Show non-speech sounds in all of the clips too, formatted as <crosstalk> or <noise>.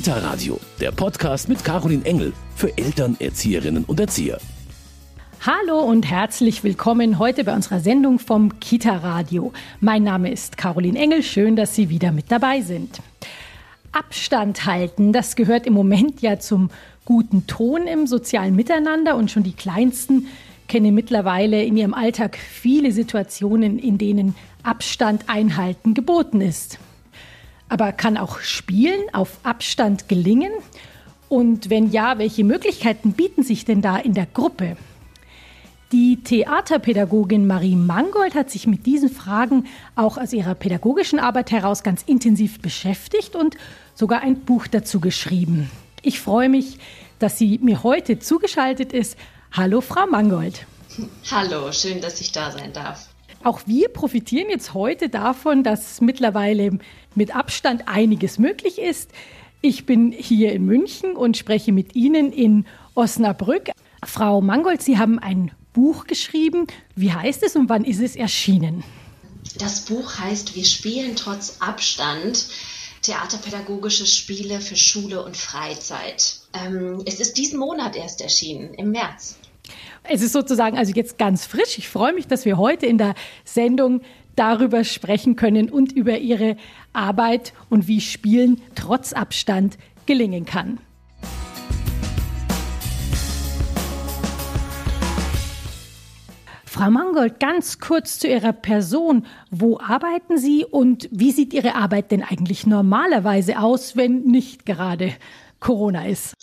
Kita Radio, der Podcast mit Caroline Engel für Eltern, Erzieherinnen und Erzieher. Hallo und herzlich willkommen heute bei unserer Sendung vom Kita Radio. Mein Name ist Caroline Engel, schön, dass Sie wieder mit dabei sind. Abstand halten, das gehört im Moment ja zum guten Ton im sozialen Miteinander und schon die Kleinsten kennen mittlerweile in ihrem Alltag viele Situationen, in denen Abstand einhalten geboten ist. Aber kann auch Spielen auf Abstand gelingen? Und wenn ja, welche Möglichkeiten bieten sich denn da in der Gruppe? Die Theaterpädagogin Marie Mangold hat sich mit diesen Fragen auch aus ihrer pädagogischen Arbeit heraus ganz intensiv beschäftigt und sogar ein Buch dazu geschrieben. Ich freue mich, dass sie mir heute zugeschaltet ist. Hallo, Frau Mangold. Hallo, schön, dass ich da sein darf. Auch wir profitieren jetzt heute davon, dass mittlerweile mit Abstand einiges möglich ist. Ich bin hier in München und spreche mit Ihnen in Osnabrück. Frau Mangold, Sie haben ein Buch geschrieben. Wie heißt es und wann ist es erschienen? Das Buch heißt Wir spielen trotz Abstand. Theaterpädagogische Spiele für Schule und Freizeit. Ähm, es ist diesen Monat erst erschienen, im März. Es ist sozusagen also jetzt ganz frisch. Ich freue mich, dass wir heute in der Sendung darüber sprechen können und über Ihre Arbeit und wie Spielen trotz Abstand gelingen kann. Frau Mangold, ganz kurz zu Ihrer Person. Wo arbeiten Sie und wie sieht Ihre Arbeit denn eigentlich normalerweise aus, wenn nicht gerade Corona ist?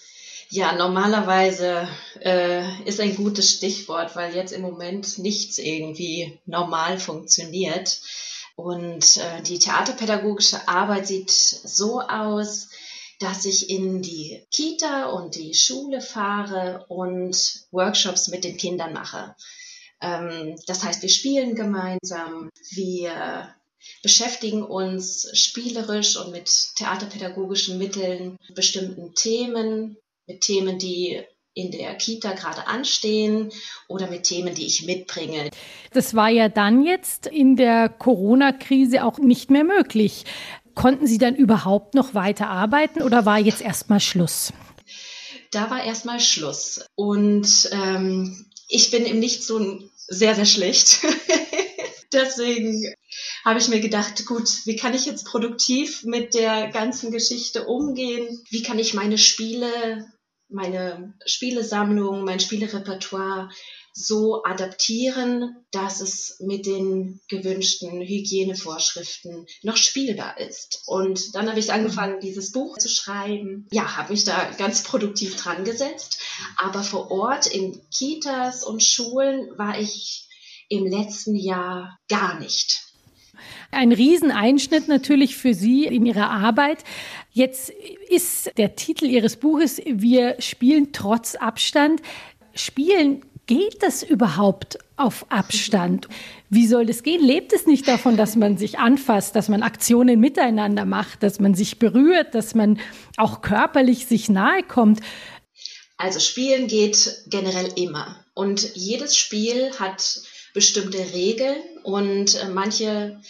Ja, normalerweise äh, ist ein gutes Stichwort, weil jetzt im Moment nichts irgendwie normal funktioniert. Und äh, die theaterpädagogische Arbeit sieht so aus, dass ich in die Kita und die Schule fahre und Workshops mit den Kindern mache. Ähm, das heißt, wir spielen gemeinsam, wir beschäftigen uns spielerisch und mit theaterpädagogischen Mitteln bestimmten Themen, mit Themen, die in der Kita gerade anstehen oder mit Themen, die ich mitbringe. Das war ja dann jetzt in der Corona-Krise auch nicht mehr möglich. Konnten Sie dann überhaupt noch weiter arbeiten oder war jetzt erstmal Schluss? Da war erstmal Schluss. Und ähm, ich bin im Nicht so sehr, sehr schlecht. <laughs> Deswegen habe ich mir gedacht, gut, wie kann ich jetzt produktiv mit der ganzen Geschichte umgehen? Wie kann ich meine Spiele meine Spielesammlung, mein Spielerepertoire so adaptieren, dass es mit den gewünschten Hygienevorschriften noch spielbar ist. Und dann habe ich angefangen, dieses Buch zu schreiben. Ja, habe mich da ganz produktiv dran gesetzt. Aber vor Ort in Kitas und Schulen war ich im letzten Jahr gar nicht. Ein Rieseneinschnitt natürlich für Sie in Ihrer Arbeit. Jetzt ist der Titel Ihres Buches Wir spielen trotz Abstand. Spielen, geht das überhaupt auf Abstand? Wie soll das gehen? Lebt es nicht davon, dass man sich anfasst, dass man Aktionen miteinander macht, dass man sich berührt, dass man auch körperlich sich nahe kommt? Also Spielen geht generell immer. Und jedes Spiel hat bestimmte Regeln und äh, manche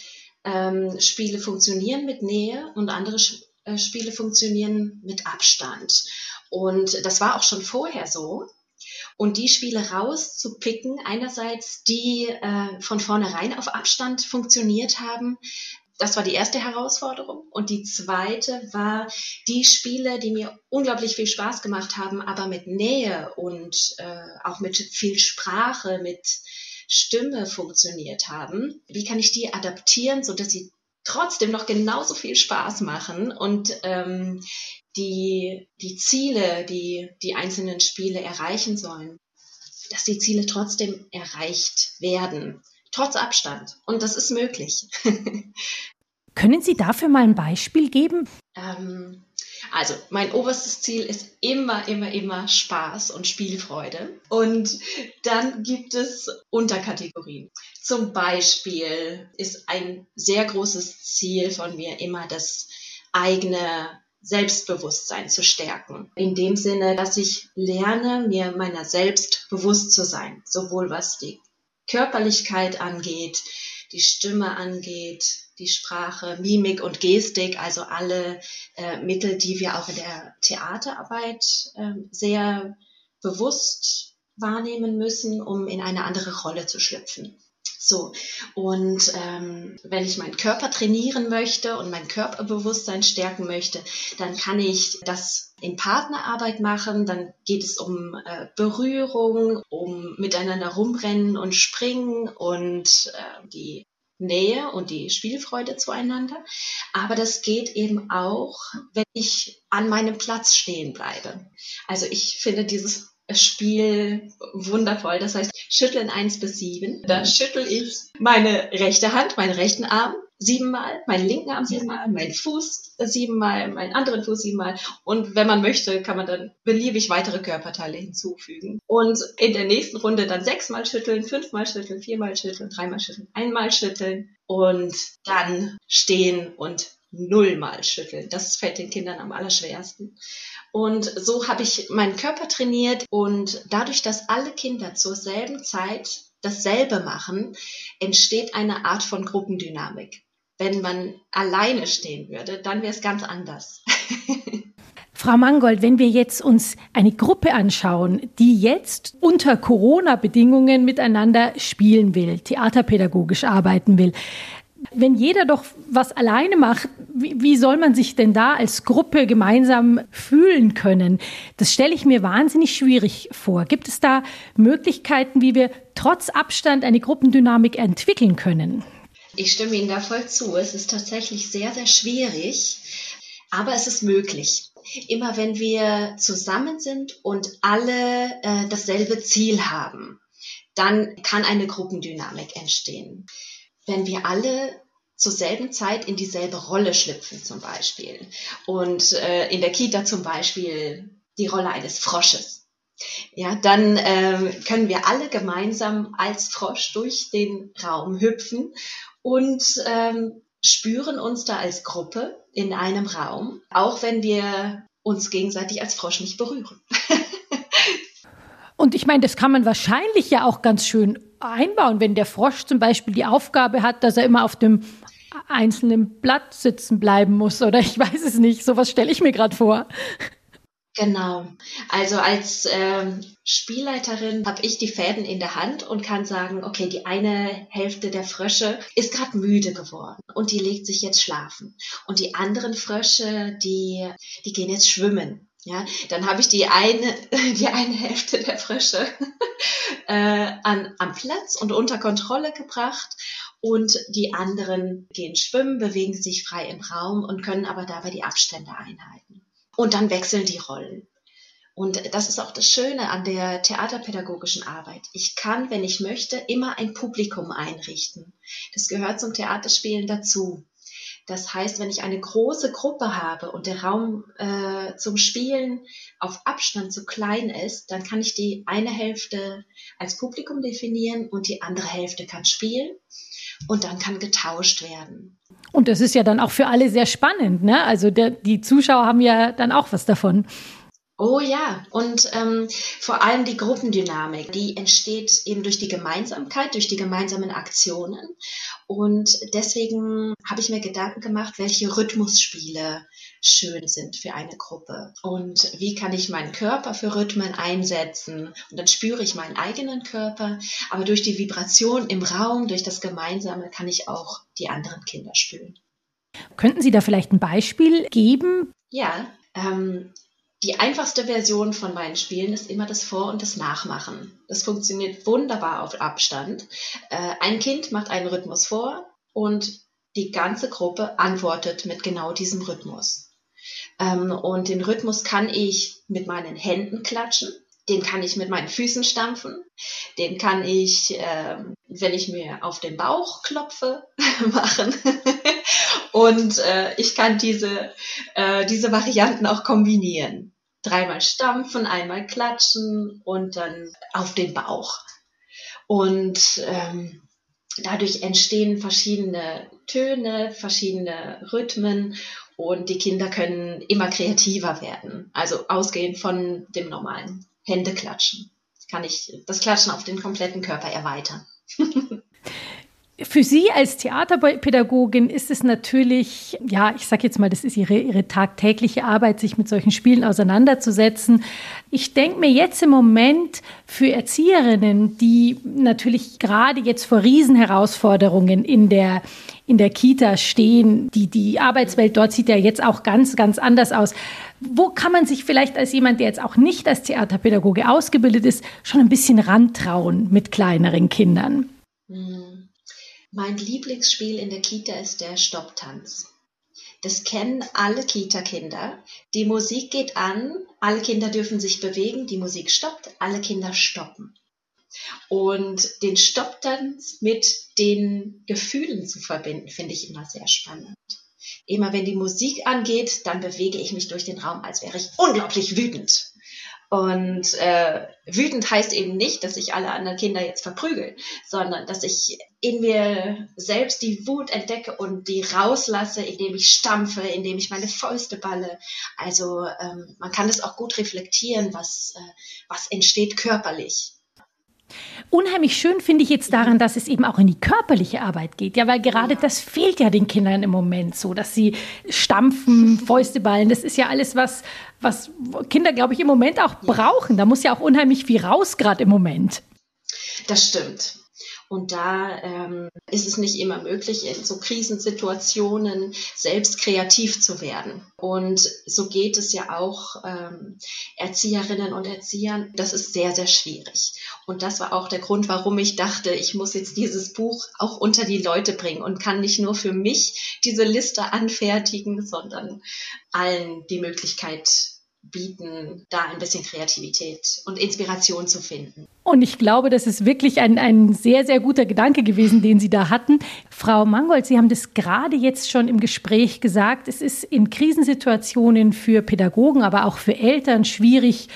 ähm, Spiele funktionieren mit Nähe und andere Spiele funktionieren mit Abstand. Und das war auch schon vorher so. Und die Spiele rauszupicken, einerseits die äh, von vornherein auf Abstand funktioniert haben, das war die erste Herausforderung. Und die zweite war die Spiele, die mir unglaublich viel Spaß gemacht haben, aber mit Nähe und äh, auch mit viel Sprache, mit Stimme funktioniert haben. Wie kann ich die adaptieren, so dass sie trotzdem noch genauso viel Spaß machen und ähm, die, die Ziele, die die einzelnen Spiele erreichen sollen, dass die Ziele trotzdem erreicht werden, trotz Abstand. Und das ist möglich. <laughs> Können Sie dafür mal ein Beispiel geben? Ähm, also mein oberstes Ziel ist immer, immer, immer Spaß und Spielfreude. Und dann gibt es Unterkategorien. Zum Beispiel ist ein sehr großes Ziel von mir immer das eigene Selbstbewusstsein zu stärken. In dem Sinne, dass ich lerne, mir meiner selbst bewusst zu sein, sowohl was die Körperlichkeit angeht, die Stimme angeht, die Sprache, Mimik und Gestik, also alle äh, Mittel, die wir auch in der Theaterarbeit äh, sehr bewusst wahrnehmen müssen, um in eine andere Rolle zu schlüpfen. So, und ähm, wenn ich meinen Körper trainieren möchte und mein Körperbewusstsein stärken möchte, dann kann ich das in Partnerarbeit machen. Dann geht es um äh, Berührung, um miteinander rumrennen und springen und äh, die Nähe und die Spielfreude zueinander. Aber das geht eben auch, wenn ich an meinem Platz stehen bleibe. Also ich finde dieses Spiel wundervoll. Das heißt, schütteln eins bis sieben. Da schüttel ich meine rechte Hand, meinen rechten Arm siebenmal, meinen linken Arm siebenmal, meinen Fuß siebenmal, meinen anderen Fuß siebenmal. Und wenn man möchte, kann man dann beliebig weitere Körperteile hinzufügen. Und in der nächsten Runde dann sechsmal schütteln, fünfmal schütteln, viermal schütteln, dreimal schütteln, einmal schütteln und dann stehen und nullmal schütteln. Das fällt den Kindern am allerschwersten. Und so habe ich meinen Körper trainiert und dadurch, dass alle Kinder zur selben Zeit dasselbe machen, entsteht eine Art von Gruppendynamik. Wenn man alleine stehen würde, dann wäre es ganz anders. <laughs> Frau Mangold, wenn wir jetzt uns eine Gruppe anschauen, die jetzt unter Corona-Bedingungen miteinander spielen will, theaterpädagogisch arbeiten will, wenn jeder doch was alleine macht, wie, wie, soll man sich denn da als Gruppe gemeinsam fühlen können? Das stelle ich mir wahnsinnig schwierig vor. Gibt es da Möglichkeiten, wie wir trotz Abstand eine Gruppendynamik entwickeln können? Ich stimme Ihnen da voll zu. Es ist tatsächlich sehr, sehr schwierig, aber es ist möglich. Immer wenn wir zusammen sind und alle äh, dasselbe Ziel haben, dann kann eine Gruppendynamik entstehen wenn wir alle zur selben Zeit in dieselbe Rolle schlüpfen zum Beispiel. Und äh, in der Kita zum Beispiel die Rolle eines Frosches. Ja, dann äh, können wir alle gemeinsam als Frosch durch den Raum hüpfen und ähm, spüren uns da als Gruppe in einem Raum, auch wenn wir uns gegenseitig als Frosch nicht berühren. <laughs> Und ich meine, das kann man wahrscheinlich ja auch ganz schön einbauen, wenn der Frosch zum Beispiel die Aufgabe hat, dass er immer auf dem einzelnen Blatt sitzen bleiben muss oder ich weiß es nicht. Sowas stelle ich mir gerade vor. Genau. Also als ähm, Spielleiterin habe ich die Fäden in der Hand und kann sagen, okay, die eine Hälfte der Frösche ist gerade müde geworden und die legt sich jetzt schlafen. Und die anderen Frösche, die, die gehen jetzt schwimmen. Ja, dann habe ich die eine, <laughs> die eine Hälfte der Frösche <laughs> äh, an, am Platz und unter Kontrolle gebracht und die anderen gehen schwimmen, bewegen sich frei im Raum und können aber dabei die Abstände einhalten. Und dann wechseln die Rollen. Und das ist auch das Schöne an der theaterpädagogischen Arbeit. Ich kann, wenn ich möchte, immer ein Publikum einrichten. Das gehört zum Theaterspielen dazu. Das heißt, wenn ich eine große Gruppe habe und der Raum äh, zum Spielen auf Abstand zu klein ist, dann kann ich die eine Hälfte als Publikum definieren und die andere Hälfte kann spielen und dann kann getauscht werden. Und das ist ja dann auch für alle sehr spannend, ne? Also der, die Zuschauer haben ja dann auch was davon. Oh ja, und ähm, vor allem die Gruppendynamik, die entsteht eben durch die Gemeinsamkeit, durch die gemeinsamen Aktionen. Und deswegen habe ich mir Gedanken gemacht, welche Rhythmusspiele schön sind für eine Gruppe. Und wie kann ich meinen Körper für Rhythmen einsetzen? Und dann spüre ich meinen eigenen Körper. Aber durch die Vibration im Raum, durch das Gemeinsame, kann ich auch die anderen Kinder spüren. Könnten Sie da vielleicht ein Beispiel geben? Ja, ähm, die einfachste Version von meinen Spielen ist immer das Vor- und das Nachmachen. Das funktioniert wunderbar auf Abstand. Äh, ein Kind macht einen Rhythmus vor und die ganze Gruppe antwortet mit genau diesem Rhythmus. Ähm, und den Rhythmus kann ich mit meinen Händen klatschen, den kann ich mit meinen Füßen stampfen, den kann ich, äh, wenn ich mir auf den Bauch klopfe, <laughs> machen. Und äh, ich kann diese, äh, diese Varianten auch kombinieren. Dreimal stampfen, einmal klatschen und dann auf den Bauch. Und ähm, dadurch entstehen verschiedene Töne, verschiedene Rhythmen und die Kinder können immer kreativer werden. Also ausgehend von dem normalen Händeklatschen kann ich das Klatschen auf den kompletten Körper erweitern. <laughs> Für Sie als Theaterpädagogin ist es natürlich, ja, ich sage jetzt mal, das ist Ihre, Ihre tagtägliche Arbeit, sich mit solchen Spielen auseinanderzusetzen. Ich denke mir jetzt im Moment für Erzieherinnen, die natürlich gerade jetzt vor Riesenherausforderungen in der, in der Kita stehen, die, die Arbeitswelt dort sieht ja jetzt auch ganz, ganz anders aus. Wo kann man sich vielleicht als jemand, der jetzt auch nicht als Theaterpädagoge ausgebildet ist, schon ein bisschen rantrauen mit kleineren Kindern? Hm. Mein Lieblingsspiel in der Kita ist der Stopptanz. Das kennen alle Kita-Kinder. Die Musik geht an, alle Kinder dürfen sich bewegen, die Musik stoppt, alle Kinder stoppen. Und den Stopptanz mit den Gefühlen zu verbinden, finde ich immer sehr spannend. Immer wenn die Musik angeht, dann bewege ich mich durch den Raum, als wäre ich unglaublich wütend. Und äh, wütend heißt eben nicht, dass ich alle anderen Kinder jetzt verprügel, sondern dass ich in mir selbst die Wut entdecke und die rauslasse, indem ich stampfe, indem ich meine Fäuste balle. Also ähm, man kann es auch gut reflektieren, was, äh, was entsteht körperlich. Unheimlich schön finde ich jetzt daran, dass es eben auch in die körperliche Arbeit geht. Ja, weil gerade das fehlt ja den Kindern im Moment so, dass sie stampfen, Fäuste ballen. Das ist ja alles, was, was Kinder, glaube ich, im Moment auch brauchen. Da muss ja auch unheimlich viel raus, gerade im Moment. Das stimmt. Und da ähm, ist es nicht immer möglich, in so Krisensituationen selbst kreativ zu werden. Und so geht es ja auch ähm, Erzieherinnen und Erziehern. Das ist sehr, sehr schwierig. Und das war auch der Grund, warum ich dachte, ich muss jetzt dieses Buch auch unter die Leute bringen und kann nicht nur für mich diese Liste anfertigen, sondern allen die Möglichkeit bieten, da ein bisschen Kreativität und Inspiration zu finden. Und ich glaube, das ist wirklich ein, ein sehr, sehr guter Gedanke gewesen, den Sie da hatten. Frau Mangold, Sie haben das gerade jetzt schon im Gespräch gesagt. Es ist in Krisensituationen für Pädagogen, aber auch für Eltern schwierig,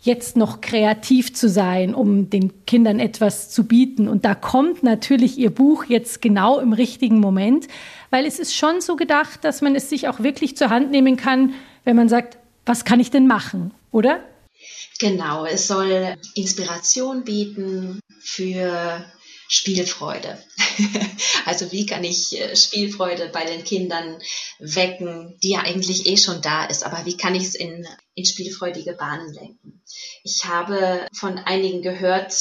jetzt noch kreativ zu sein, um den Kindern etwas zu bieten. Und da kommt natürlich Ihr Buch jetzt genau im richtigen Moment, weil es ist schon so gedacht, dass man es sich auch wirklich zur Hand nehmen kann, wenn man sagt, was kann ich denn machen, oder? Genau, es soll Inspiration bieten für Spielfreude. <laughs> also wie kann ich äh, Spielfreude bei den Kindern wecken, die ja eigentlich eh schon da ist, aber wie kann ich es in, in spielfreudige Bahnen lenken? Ich habe von einigen gehört,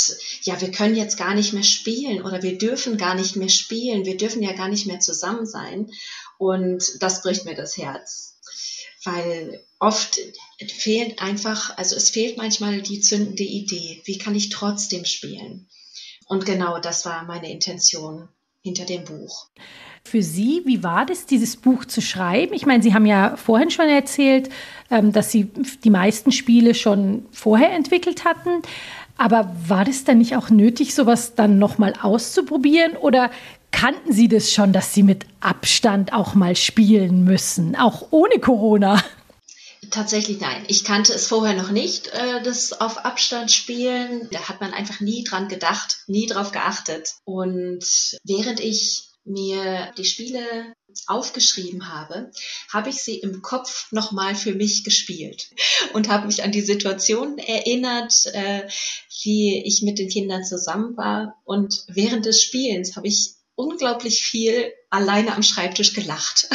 ja, wir können jetzt gar nicht mehr spielen oder wir dürfen gar nicht mehr spielen, wir dürfen ja gar nicht mehr zusammen sein und das bricht mir das Herz weil oft fehlt einfach, also es fehlt manchmal die zündende Idee. Wie kann ich trotzdem spielen? Und genau das war meine Intention hinter dem Buch. Für Sie, wie war das, dieses Buch zu schreiben? Ich meine, Sie haben ja vorhin schon erzählt, ähm, dass Sie die meisten Spiele schon vorher entwickelt hatten. Aber war das dann nicht auch nötig, sowas dann nochmal auszuprobieren? Oder kannten Sie das schon, dass Sie mit Abstand auch mal spielen müssen, auch ohne Corona? Tatsächlich nein. Ich kannte es vorher noch nicht, äh, das auf Abstand spielen. Da hat man einfach nie dran gedacht, nie drauf geachtet. Und während ich mir die Spiele aufgeschrieben habe, habe ich sie im Kopf nochmal für mich gespielt <laughs> und habe mich an die Situation erinnert, äh, wie ich mit den Kindern zusammen war. Und während des Spielens habe ich unglaublich viel alleine am Schreibtisch gelacht.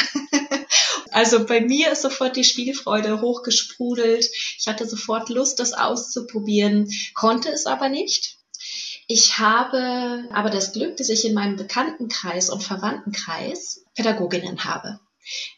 <laughs> also bei mir ist sofort die Spielfreude hochgesprudelt. Ich hatte sofort Lust, das auszuprobieren, konnte es aber nicht. Ich habe aber das Glück, dass ich in meinem Bekanntenkreis und Verwandtenkreis Pädagoginnen habe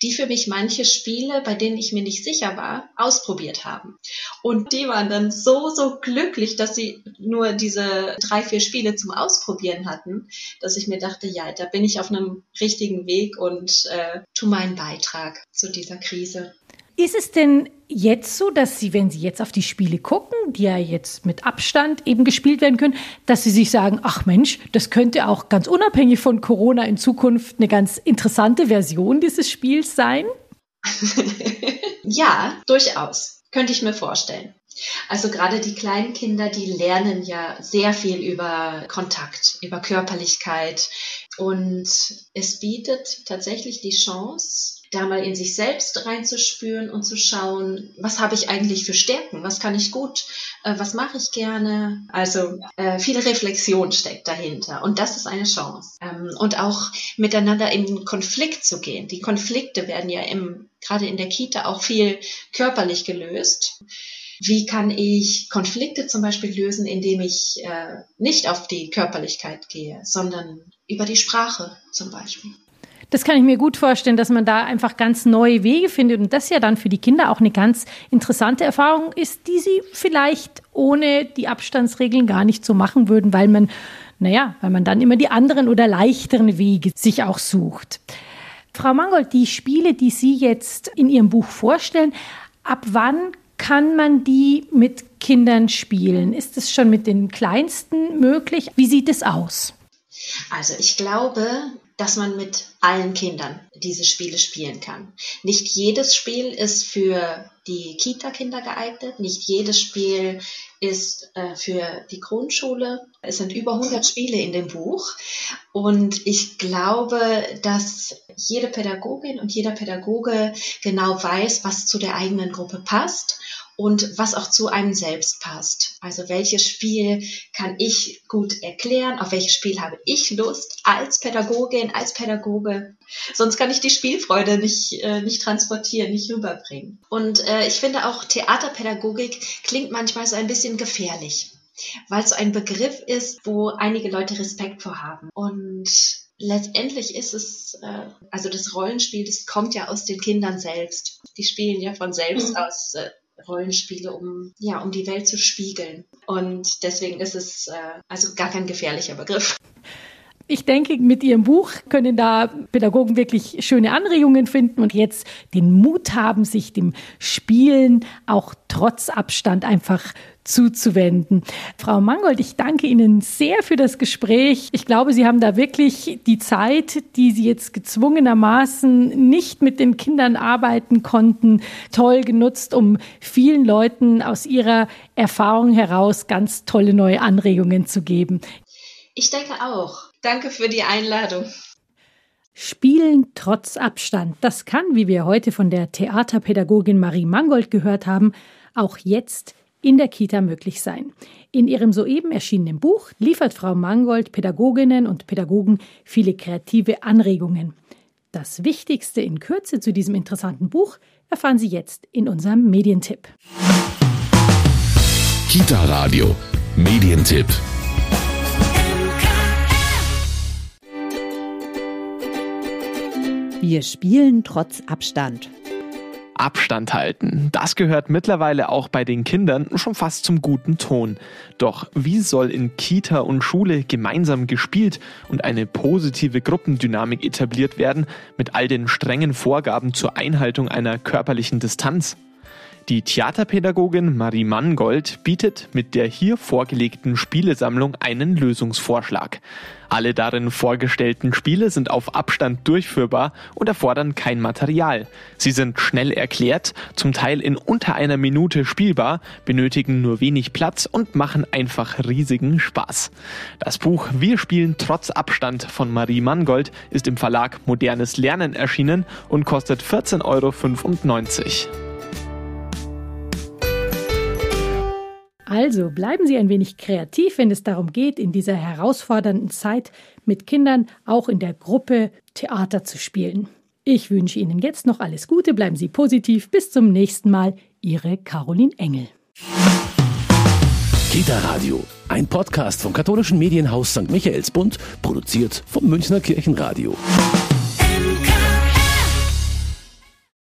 die für mich manche Spiele, bei denen ich mir nicht sicher war, ausprobiert haben. Und die waren dann so, so glücklich, dass sie nur diese drei, vier Spiele zum Ausprobieren hatten, dass ich mir dachte, ja, da bin ich auf einem richtigen Weg und äh, tu meinen Beitrag zu dieser Krise. Ist es denn jetzt so, dass Sie, wenn Sie jetzt auf die Spiele gucken, die ja jetzt mit Abstand eben gespielt werden können, dass Sie sich sagen, ach Mensch, das könnte auch ganz unabhängig von Corona in Zukunft eine ganz interessante Version dieses Spiels sein? <laughs> ja, durchaus. Könnte ich mir vorstellen. Also gerade die kleinen Kinder, die lernen ja sehr viel über Kontakt, über Körperlichkeit und es bietet tatsächlich die Chance, da mal in sich selbst reinzuspüren und zu schauen, was habe ich eigentlich für Stärken, was kann ich gut, äh, was mache ich gerne. Also äh, viel Reflexion steckt dahinter und das ist eine Chance. Ähm, und auch miteinander in Konflikt zu gehen. Die Konflikte werden ja im, gerade in der Kita auch viel körperlich gelöst. Wie kann ich Konflikte zum Beispiel lösen, indem ich äh, nicht auf die Körperlichkeit gehe, sondern über die Sprache zum Beispiel? Das kann ich mir gut vorstellen, dass man da einfach ganz neue Wege findet und das ja dann für die Kinder auch eine ganz interessante Erfahrung ist, die sie vielleicht ohne die Abstandsregeln gar nicht so machen würden, weil man, naja, weil man dann immer die anderen oder leichteren Wege sich auch sucht. Frau Mangold, die Spiele, die Sie jetzt in Ihrem Buch vorstellen, ab wann kann man die mit Kindern spielen? Ist es schon mit den Kleinsten möglich? Wie sieht es aus? Also ich glaube, dass man mit allen Kindern diese Spiele spielen kann. Nicht jedes Spiel ist für die Kita-Kinder geeignet, nicht jedes Spiel ist äh, für die Grundschule. Es sind über 100 Spiele in dem Buch und ich glaube, dass jede Pädagogin und jeder Pädagoge genau weiß, was zu der eigenen Gruppe passt und was auch zu einem selbst passt. Also welches Spiel kann ich gut erklären, auf welches Spiel habe ich Lust als Pädagogin, als Pädagoge. Sonst kann ich die Spielfreude nicht, äh, nicht transportieren, nicht rüberbringen. Und äh, ich finde auch Theaterpädagogik klingt manchmal so ein bisschen gefährlich, weil es so ein Begriff ist, wo einige Leute Respekt vor haben. Und letztendlich ist es, äh, also das Rollenspiel, das kommt ja aus den Kindern selbst. Die spielen ja von selbst mhm. aus äh, Rollenspiele, um, ja, um die Welt zu spiegeln. Und deswegen ist es äh, also gar kein gefährlicher Begriff. Ich denke, mit Ihrem Buch können da Pädagogen wirklich schöne Anregungen finden und jetzt den Mut haben, sich dem Spielen auch trotz Abstand einfach zuzuwenden. Frau Mangold, ich danke Ihnen sehr für das Gespräch. Ich glaube, Sie haben da wirklich die Zeit, die Sie jetzt gezwungenermaßen nicht mit den Kindern arbeiten konnten, toll genutzt, um vielen Leuten aus ihrer Erfahrung heraus ganz tolle neue Anregungen zu geben. Ich denke auch. Danke für die Einladung. Spielen trotz Abstand. Das kann, wie wir heute von der Theaterpädagogin Marie Mangold gehört haben, auch jetzt in der Kita möglich sein. In ihrem soeben erschienenen Buch liefert Frau Mangold Pädagoginnen und Pädagogen viele kreative Anregungen. Das Wichtigste in Kürze zu diesem interessanten Buch erfahren Sie jetzt in unserem Medientipp. Kita Radio Medientipp. Wir spielen trotz Abstand. Abstand halten. Das gehört mittlerweile auch bei den Kindern schon fast zum guten Ton. Doch wie soll in Kita und Schule gemeinsam gespielt und eine positive Gruppendynamik etabliert werden mit all den strengen Vorgaben zur Einhaltung einer körperlichen Distanz? Die Theaterpädagogin Marie Mangold bietet mit der hier vorgelegten Spielesammlung einen Lösungsvorschlag. Alle darin vorgestellten Spiele sind auf Abstand durchführbar und erfordern kein Material. Sie sind schnell erklärt, zum Teil in unter einer Minute spielbar, benötigen nur wenig Platz und machen einfach riesigen Spaß. Das Buch Wir spielen trotz Abstand von Marie Mangold ist im Verlag Modernes Lernen erschienen und kostet 14,95 Euro. Also bleiben Sie ein wenig kreativ, wenn es darum geht, in dieser herausfordernden Zeit mit Kindern auch in der Gruppe Theater zu spielen. Ich wünsche Ihnen jetzt noch alles Gute, bleiben Sie positiv. Bis zum nächsten Mal. Ihre Caroline Engel. Kita Radio, ein Podcast vom katholischen Medienhaus St. Michaelsbund, produziert vom Münchner Kirchenradio. MK